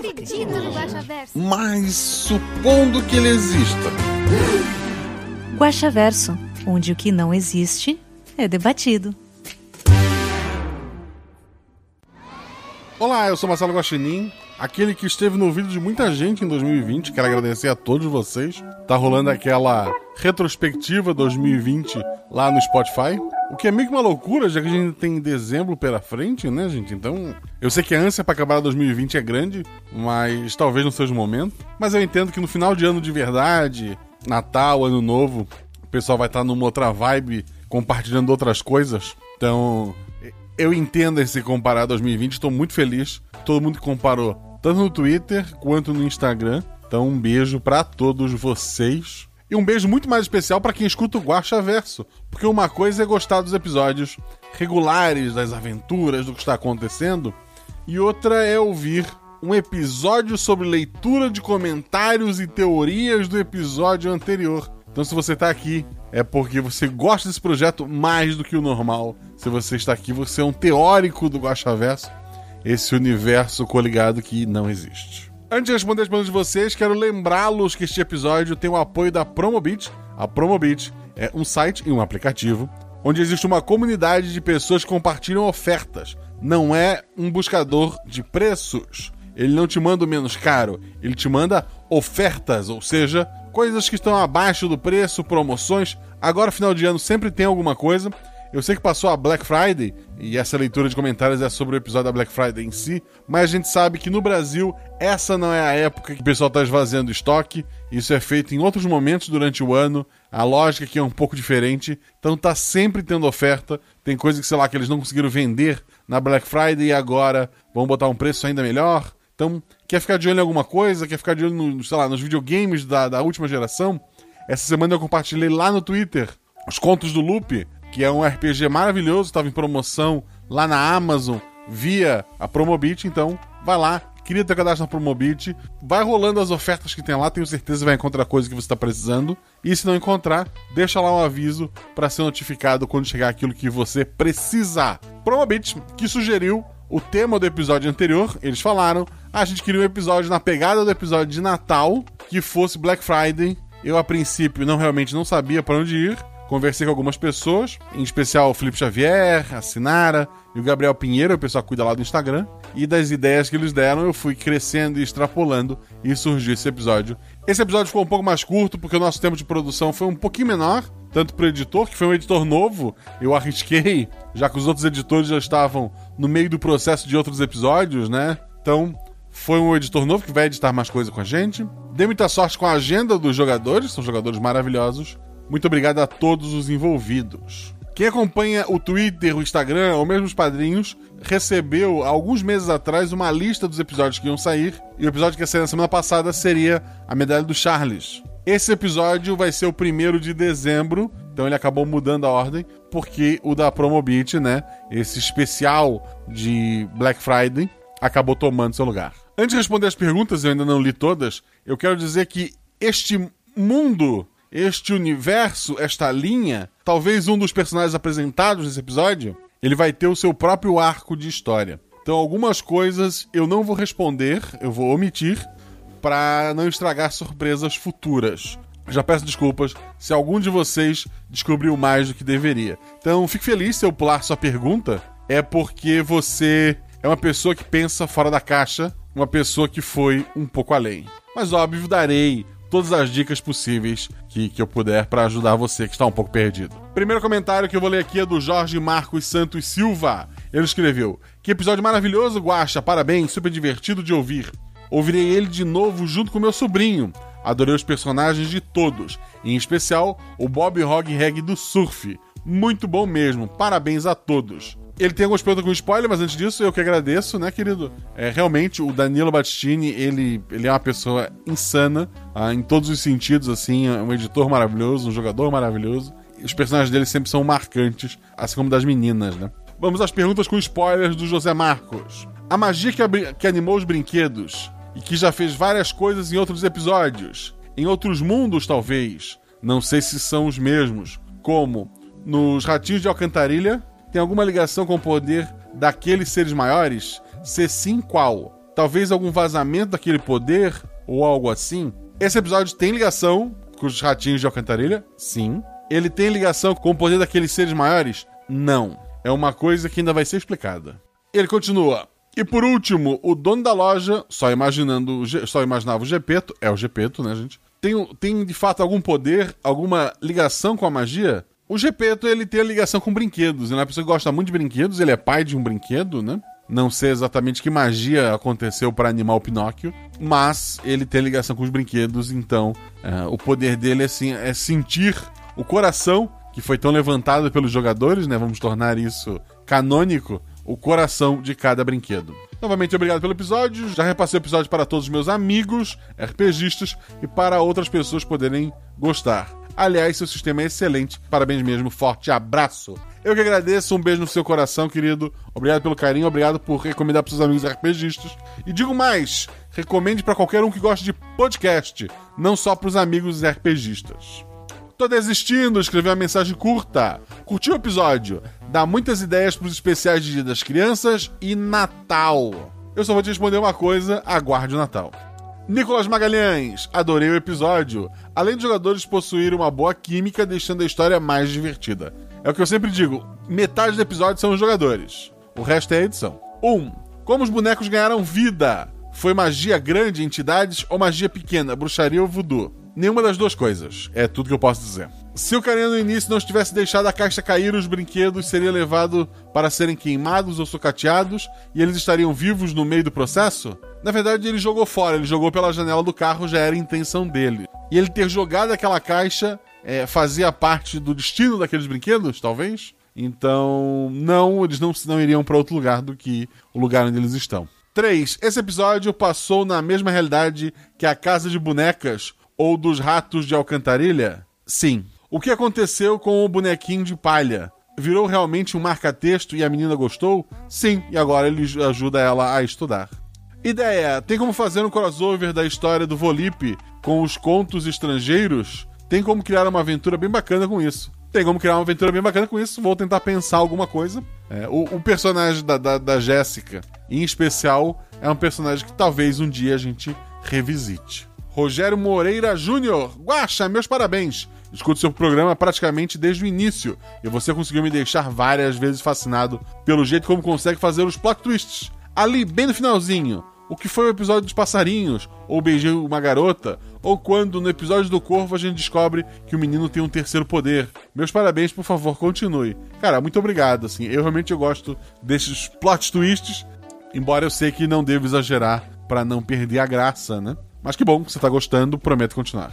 acredito no Guaxaverso. Mas supondo que ele exista. Guaxaverso, onde o que não existe é debatido. Olá, eu sou Marcelo Guaxinim, aquele que esteve no vídeo de muita gente em 2020. Quero agradecer a todos vocês. Tá rolando aquela retrospectiva 2020 lá no Spotify. O que é meio que uma loucura, já que a gente tem dezembro pela frente, né, gente? Então, eu sei que a ânsia pra acabar 2020 é grande, mas talvez não seja o momento. Mas eu entendo que no final de ano de verdade, Natal, Ano Novo, o pessoal vai estar numa outra vibe, compartilhando outras coisas. Então, eu entendo esse comparar 2020, estou muito feliz. Todo mundo que comparou, tanto no Twitter quanto no Instagram. Então, um beijo para todos vocês. E um beijo muito mais especial para quem escuta o Guacha Verso. Porque uma coisa é gostar dos episódios regulares, das aventuras, do que está acontecendo. E outra é ouvir um episódio sobre leitura de comentários e teorias do episódio anterior. Então, se você está aqui, é porque você gosta desse projeto mais do que o normal. Se você está aqui, você é um teórico do Guaxaverso, esse universo coligado que não existe. Antes de responder as perguntas de vocês, quero lembrá-los que este episódio tem o apoio da Promobit. A Promobit é um site e um aplicativo onde existe uma comunidade de pessoas que compartilham ofertas. Não é um buscador de preços. Ele não te manda o menos caro, ele te manda ofertas, ou seja, coisas que estão abaixo do preço, promoções. Agora, final de ano, sempre tem alguma coisa. Eu sei que passou a Black Friday, e essa leitura de comentários é sobre o episódio da Black Friday em si, mas a gente sabe que no Brasil essa não é a época que o pessoal está esvaziando estoque. Isso é feito em outros momentos durante o ano. A lógica aqui é um pouco diferente. Então tá sempre tendo oferta. Tem coisa que, sei lá, que eles não conseguiram vender na Black Friday e agora vão botar um preço ainda melhor. Então, quer ficar de olho em alguma coisa? Quer ficar de olho, no, sei lá, nos videogames da, da última geração? Essa semana eu compartilhei lá no Twitter os Contos do Loop, que é um RPG maravilhoso, estava em promoção lá na Amazon via a Promobit, então vai lá, cria teu cadastro na Promobit, vai rolando as ofertas que tem lá, tenho certeza que vai encontrar coisa que você está precisando, e se não encontrar, deixa lá um aviso para ser notificado quando chegar aquilo que você precisa. Promobit, que sugeriu o tema do episódio anterior, eles falaram, ah, a gente queria um episódio na pegada do episódio de Natal, que fosse Black Friday. Eu, a princípio, não realmente não sabia para onde ir. Conversei com algumas pessoas, em especial o Felipe Xavier, a Sinara e o Gabriel Pinheiro, o pessoal cuida lá do Instagram. E das ideias que eles deram, eu fui crescendo e extrapolando e surgiu esse episódio. Esse episódio ficou um pouco mais curto, porque o nosso tempo de produção foi um pouquinho menor, tanto para o editor, que foi um editor novo, eu arrisquei, já que os outros editores já estavam no meio do processo de outros episódios, né? Então, foi um editor novo que vai editar mais coisa com a gente. Dei muita sorte com a agenda dos jogadores, são jogadores maravilhosos. Muito obrigado a todos os envolvidos. Quem acompanha o Twitter, o Instagram ou mesmo os padrinhos, recebeu alguns meses atrás uma lista dos episódios que iam sair. E o episódio que ia sair na semana passada seria a medalha do Charles. Esse episódio vai ser o primeiro de dezembro, então ele acabou mudando a ordem, porque o da Promobit, né? Esse especial de Black Friday, acabou tomando seu lugar. Antes de responder as perguntas, eu ainda não li todas, eu quero dizer que este mundo este universo, esta linha, talvez um dos personagens apresentados nesse episódio, ele vai ter o seu próprio arco de história. Então, algumas coisas eu não vou responder, eu vou omitir, para não estragar surpresas futuras. Já peço desculpas se algum de vocês descobriu mais do que deveria. Então, fique feliz se eu pular sua pergunta, é porque você é uma pessoa que pensa fora da caixa, uma pessoa que foi um pouco além. Mas, óbvio, darei todas as dicas possíveis que, que eu puder para ajudar você que está um pouco perdido. Primeiro comentário que eu vou ler aqui é do Jorge Marcos Santos Silva. Ele escreveu: Que episódio maravilhoso, Guacha, parabéns, super divertido de ouvir. Ouvirei ele de novo junto com meu sobrinho. Adorei os personagens de todos, em especial o Bob Hog Reg do surf. Muito bom mesmo, parabéns a todos. Ele tem algumas perguntas com spoiler, mas antes disso, eu que agradeço, né, querido? É, realmente, o Danilo Battistini, ele, ele é uma pessoa insana, ah, em todos os sentidos, assim, é um editor maravilhoso, um jogador maravilhoso. Os personagens dele sempre são marcantes, assim como das meninas, né? Vamos às perguntas com spoilers do José Marcos. A magia que, que animou os brinquedos e que já fez várias coisas em outros episódios, em outros mundos, talvez. Não sei se são os mesmos. Como nos Ratinhos de Alcantarilha, tem alguma ligação com o poder daqueles seres maiores? Se sim, qual? Talvez algum vazamento daquele poder ou algo assim? Esse episódio tem ligação com os Ratinhos de Alcantarilha? Sim. Ele tem ligação com o poder daqueles seres maiores? Não. É uma coisa que ainda vai ser explicada. Ele continua. E por último, o dono da loja, só imaginando, só imaginava o Gepeto, é o Gepeto, né, gente? Tem, tem de fato algum poder, alguma ligação com a magia? O Gepeto, ele tem a ligação com brinquedos, ele é uma pessoa que gosta muito de brinquedos, ele é pai de um brinquedo, né? Não sei exatamente que magia aconteceu para animar o Pinóquio, mas ele tem ligação com os brinquedos, então é, o poder dele é, assim, é sentir o coração que foi tão levantado pelos jogadores, né? Vamos tornar isso canônico o coração de cada brinquedo. Novamente, obrigado pelo episódio. Já repassei o episódio para todos os meus amigos, RPGistas, e para outras pessoas poderem gostar. Aliás, seu sistema é excelente. Parabéns mesmo. Forte abraço. Eu que agradeço. Um beijo no seu coração, querido. Obrigado pelo carinho. Obrigado por recomendar para seus amigos RPGistas. E digo mais: recomende para qualquer um que goste de podcast, não só para os amigos RPGistas. Tô desistindo, escrevi uma mensagem curta. Curtiu o episódio? Dá muitas ideias pros especiais de Dia das Crianças e Natal. Eu só vou te responder uma coisa: aguarde o Natal. Nicolas Magalhães, adorei o episódio. Além de jogadores possuírem uma boa química, deixando a história mais divertida. É o que eu sempre digo: metade do episódio são os jogadores. O resto é a edição. 1. Um, como os bonecos ganharam vida? Foi magia grande, entidades ou magia pequena, bruxaria ou voodoo? Nenhuma das duas coisas. É tudo que eu posso dizer. Se o carinha no início não tivesse deixado a caixa cair, os brinquedos seriam levados para serem queimados ou sucateados e eles estariam vivos no meio do processo? Na verdade, ele jogou fora, ele jogou pela janela do carro, já era a intenção dele. E ele ter jogado aquela caixa é, fazia parte do destino daqueles brinquedos, talvez? Então, não, eles não, não iriam para outro lugar do que o lugar onde eles estão. 3. Esse episódio passou na mesma realidade que a Casa de Bonecas ou dos ratos de alcantarilha? Sim. O que aconteceu com o bonequinho de palha? Virou realmente um marca-texto e a menina gostou? Sim, e agora ele ajuda ela a estudar. Ideia: tem como fazer um crossover da história do Volipe com os contos estrangeiros? Tem como criar uma aventura bem bacana com isso. Tem como criar uma aventura bem bacana com isso. Vou tentar pensar alguma coisa. É, o, o, personagem da, da, da Jéssica, em especial, é um personagem que talvez um dia a gente revisite. Rogério Moreira Júnior. Guaxa, meus parabéns. Escuto seu programa praticamente desde o início e você conseguiu me deixar várias vezes fascinado pelo jeito como consegue fazer os plot twists. Ali, bem no finalzinho, o que foi o episódio dos passarinhos, ou beijei uma garota, ou quando no episódio do Corvo a gente descobre que o menino tem um terceiro poder. Meus parabéns, por favor, continue. Cara, muito obrigado, assim, eu realmente eu gosto desses plot twists, embora eu sei que não devo exagerar para não perder a graça, né? Mas que bom que você tá gostando, prometo continuar.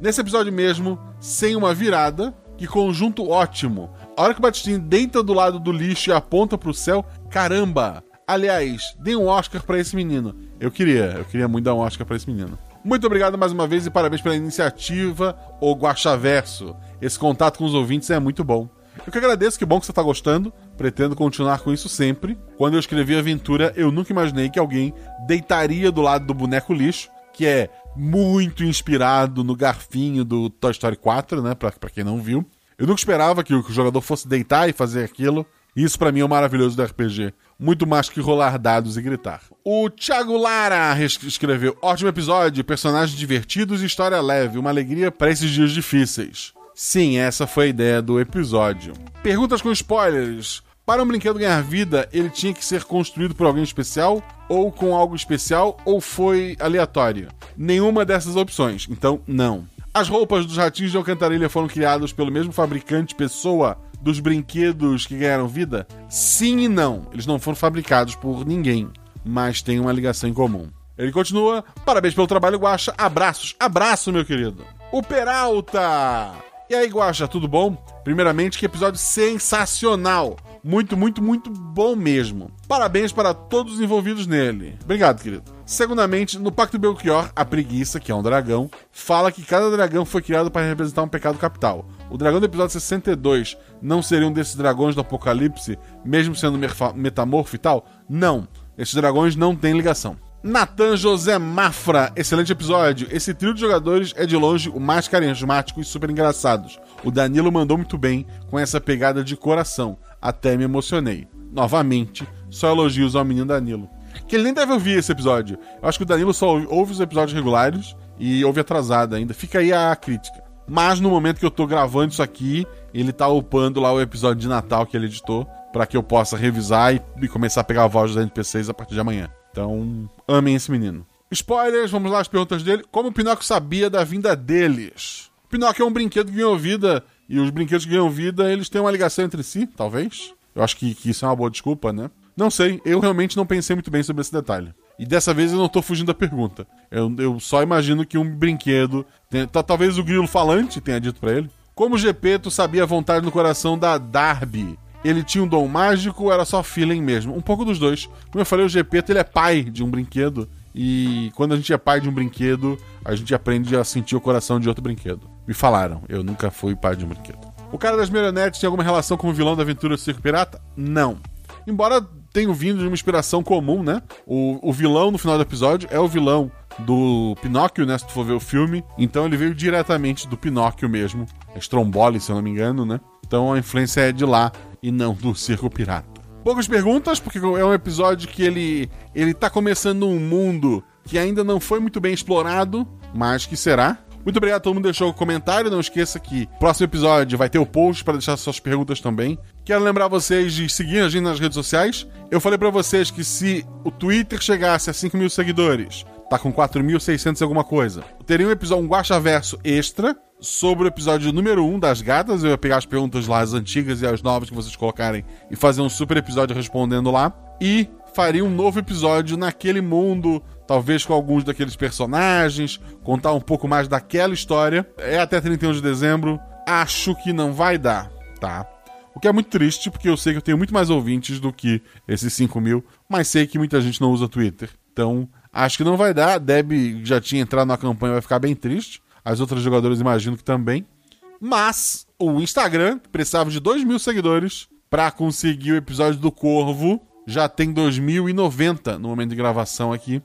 Nesse episódio mesmo, sem uma virada, que conjunto ótimo. A hora que o Batistinho deita do lado do lixo e aponta pro céu, caramba! Aliás, dê um Oscar para esse menino. Eu queria, eu queria muito dar um Oscar para esse menino. Muito obrigado mais uma vez e parabéns pela iniciativa, o Guaxaverso. Esse contato com os ouvintes é muito bom. Eu que agradeço, que bom que você está gostando. Pretendo continuar com isso sempre. Quando eu escrevi aventura, eu nunca imaginei que alguém deitaria do lado do boneco lixo que é muito inspirado no garfinho do Toy Story 4, né? Pra, pra quem não viu. Eu nunca esperava que o, jogador fosse deitar e fazer aquilo. Isso para mim é o maravilhoso do RPG. Muito mais que rolar dados e gritar. O Thiago Lara escreveu: ótimo episódio, personagens divertidos e história leve, uma alegria para esses dias difíceis. Sim, essa foi a ideia do episódio. Perguntas com spoilers. Para um brinquedo ganhar vida, ele tinha que ser construído por alguém especial, ou com algo especial, ou foi aleatório? Nenhuma dessas opções, então não. As roupas dos ratinhos de Alcantarilha foram criadas pelo mesmo fabricante pessoa dos brinquedos que ganharam vida? Sim e não. Eles não foram fabricados por ninguém, mas têm uma ligação em comum. Ele continua: parabéns pelo trabalho, Guacha. Abraços, abraço, meu querido. O Peralta! E aí, Guaxa, tudo bom? Primeiramente, que episódio sensacional! Muito, muito, muito bom mesmo. Parabéns para todos os envolvidos nele. Obrigado, querido. Segundamente, no Pacto Belchior, a preguiça, que é um dragão, fala que cada dragão foi criado para representar um pecado capital. O dragão do episódio 62 não seria um desses dragões do Apocalipse, mesmo sendo metamorfo e tal? Não. Esses dragões não têm ligação. Natan José Mafra, excelente episódio. Esse trio de jogadores é de longe o mais carismático e super engraçados. O Danilo mandou muito bem com essa pegada de coração. Até me emocionei. Novamente, só elogios ao menino Danilo. Que ele nem deve ouvir esse episódio. Eu acho que o Danilo só ouve os episódios regulares e ouve atrasado ainda. Fica aí a crítica. Mas no momento que eu tô gravando isso aqui, ele tá upando lá o episódio de Natal que ele editou para que eu possa revisar e, e, começar a pegar a voz dos NPCs a partir de amanhã. Então, amem esse menino. Spoilers, vamos lá as perguntas dele. Como o Pinóquio sabia da vinda deles? O Pinóquio é um brinquedo que ganhou vida, e os brinquedos que ganham vida, eles têm uma ligação entre si, talvez. Eu acho que, que isso é uma boa desculpa, né? Não sei, eu realmente não pensei muito bem sobre esse detalhe. E dessa vez eu não tô fugindo da pergunta. Eu, eu só imagino que um brinquedo. Tem, talvez o grilo falante tenha dito para ele. Como o Gepeto sabia a vontade no coração da Darby? Ele tinha um dom mágico ou era só feeling mesmo? Um pouco dos dois. Como eu falei, o Gepeto ele é pai de um brinquedo. E quando a gente é pai de um brinquedo, a gente aprende a sentir o coração de outro brinquedo. Me falaram, eu nunca fui pai de um brinquedo. O cara das marionetes tem alguma relação com o vilão da aventura do Circo Pirata? Não. Embora tenha vindo de uma inspiração comum, né? O, o vilão no final do episódio é o vilão do Pinóquio, né? Se tu for ver o filme. Então ele veio diretamente do Pinóquio mesmo. É Stromboli, se eu não me engano, né? Então a influência é de lá e não do Circo Pirata. Poucas perguntas, porque é um episódio que ele, ele tá começando um mundo que ainda não foi muito bem explorado, mas que será. Muito obrigado a todo mundo que deixou o comentário. Não esqueça que próximo episódio vai ter o post para deixar suas perguntas também. Quero lembrar vocês de seguir a gente nas redes sociais. Eu falei para vocês que se o Twitter chegasse a 5 mil seguidores, tá com 4.600 alguma coisa, teria um episódio, um Guacha Verso extra sobre o episódio número 1 um das gatas. Eu ia pegar as perguntas lá, as antigas e as novas que vocês colocarem, e fazer um super episódio respondendo lá. E faria um novo episódio naquele mundo, talvez com alguns daqueles personagens, contar um pouco mais daquela história. É até 31 de dezembro. Acho que não vai dar, tá? O que é muito triste, porque eu sei que eu tenho muito mais ouvintes do que esses 5 mil, mas sei que muita gente não usa Twitter. Então, acho que não vai dar. Deb já tinha entrado na campanha, vai ficar bem triste. As outras jogadoras imagino que também. Mas o Instagram precisava de 2 mil seguidores para conseguir o episódio do Corvo. Já tem 2090 no momento de gravação aqui.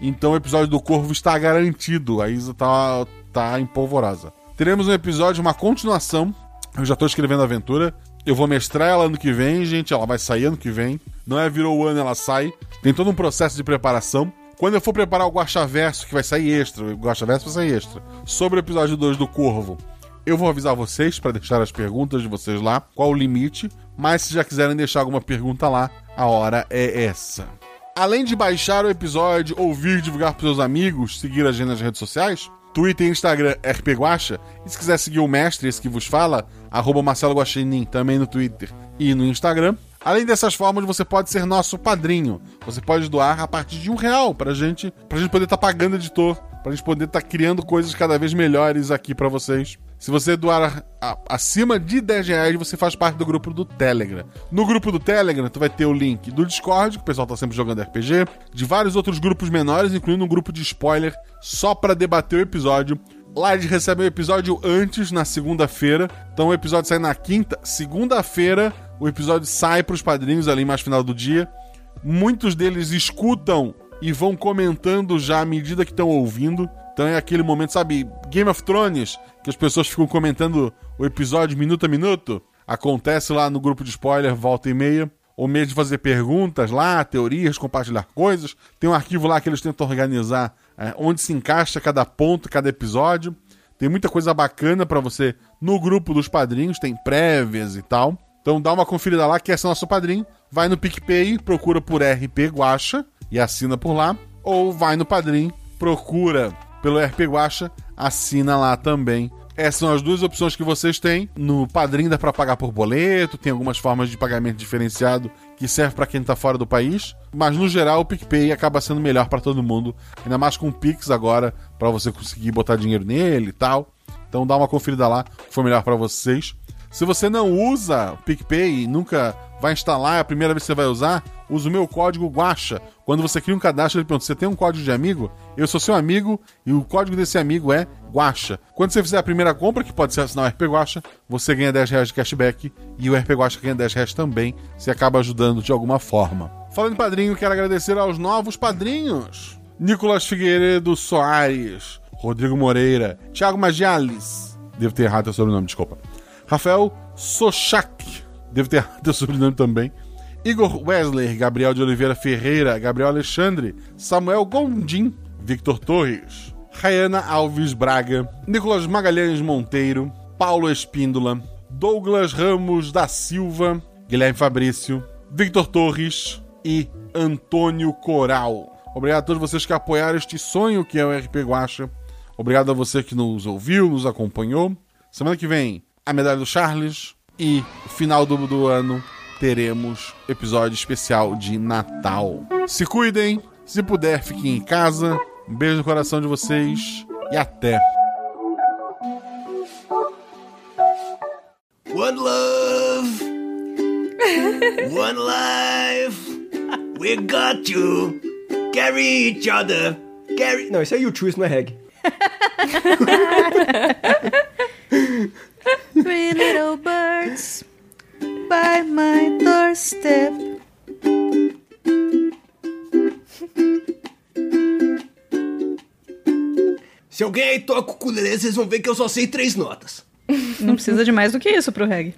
Então o episódio do Corvo está garantido. A Isa tá, tá empolvorosa. Teremos um episódio, uma continuação. Eu já estou escrevendo a aventura. Eu vou mestrar ela ano que vem, gente. Ela vai sair ano que vem. Não é virou ano, ela sai. Tem todo um processo de preparação. Quando eu for preparar o Guaxaverso, que vai sair extra, o Guaxaverso vai sair extra, sobre o episódio 2 do Corvo, eu vou avisar vocês para deixar as perguntas de vocês lá, qual o limite, mas se já quiserem deixar alguma pergunta lá, a hora é essa. Além de baixar o episódio, ouvir, divulgar para seus amigos, seguir a gente nas redes sociais, Twitter e Instagram RP Guacha, e se quiser seguir o mestre, esse que vos fala, arroba Marcelo Guaxinim, também no Twitter e no Instagram, Além dessas formas, você pode ser nosso padrinho. Você pode doar a partir de um real pra gente, pra gente poder estar tá pagando editor, pra gente poder estar tá criando coisas cada vez melhores aqui para vocês. Se você doar a, acima de 10 reais, você faz parte do grupo do Telegram. No grupo do Telegram, tu vai ter o link do Discord, que o pessoal tá sempre jogando RPG, de vários outros grupos menores, incluindo um grupo de spoiler só para debater o episódio. Lá eles recebem o episódio antes, na segunda-feira. Então o episódio sai na quinta. Segunda-feira o episódio sai para os padrinhos ali mais final do dia. Muitos deles escutam e vão comentando já à medida que estão ouvindo. Então é aquele momento, sabe, Game of Thrones, que as pessoas ficam comentando o episódio minuto a minuto. Acontece lá no grupo de spoiler, volta e meia. Ou mesmo fazer perguntas lá, teorias, compartilhar coisas. Tem um arquivo lá que eles tentam organizar é, onde se encaixa cada ponto, cada episódio. Tem muita coisa bacana para você no grupo dos padrinhos, tem prévias e tal. Então dá uma conferida lá, que é nosso padrinho. Vai no PicPay, procura por RP Guacha e assina por lá. Ou vai no Padrim, procura pelo RP Guacha, assina lá também. Essas são as duas opções que vocês têm. No Padrim dá para pagar por boleto, tem algumas formas de pagamento diferenciado que serve para quem tá fora do país, mas no geral o PicPay acaba sendo melhor para todo mundo, ainda mais com o Pix agora para você conseguir botar dinheiro nele e tal. Então dá uma conferida lá, que for melhor para vocês. Se você não usa o PicPay e nunca vai instalar, é a primeira vez que você vai usar, usa o meu código Guacha. Quando você cria um cadastro, ele pergunta: você tem um código de amigo? Eu sou seu amigo e o código desse amigo é Guacha. Quando você fizer a primeira compra, que pode ser assinar o RP Guacha, você ganha 10 reais de cashback e o RP Guacha ganha 10 reais também. Você acaba ajudando de alguma forma. Falando em padrinho, quero agradecer aos novos padrinhos: Nicolas Figueiredo Soares, Rodrigo Moreira, Thiago Magiales. Devo ter errado o sobrenome, desculpa. Rafael Sochak, devo ter errado o sobrenome também. Igor Wesley, Gabriel de Oliveira Ferreira, Gabriel Alexandre, Samuel Gondim, Victor Torres, Rayana Alves Braga, Nicolas Magalhães Monteiro, Paulo Espíndola, Douglas Ramos da Silva, Guilherme Fabrício, Victor Torres e Antônio Coral. Obrigado a todos vocês que apoiaram este sonho que é o RP Guacha. Obrigado a você que nos ouviu, nos acompanhou. Semana que vem a medalha do Charles e final do, do ano teremos episódio especial de Natal. Se cuidem, se puder, fiquem em casa. Um beijo no coração de vocês e até. One love, one life. We got you. Carry each other. Carry. Não, isso é YouTube, isso não é reggae. Little birds by my doorstep. Se alguém aí toca o ukulele, vocês vão ver que eu só sei três notas. Não precisa de mais do que isso pro reggae.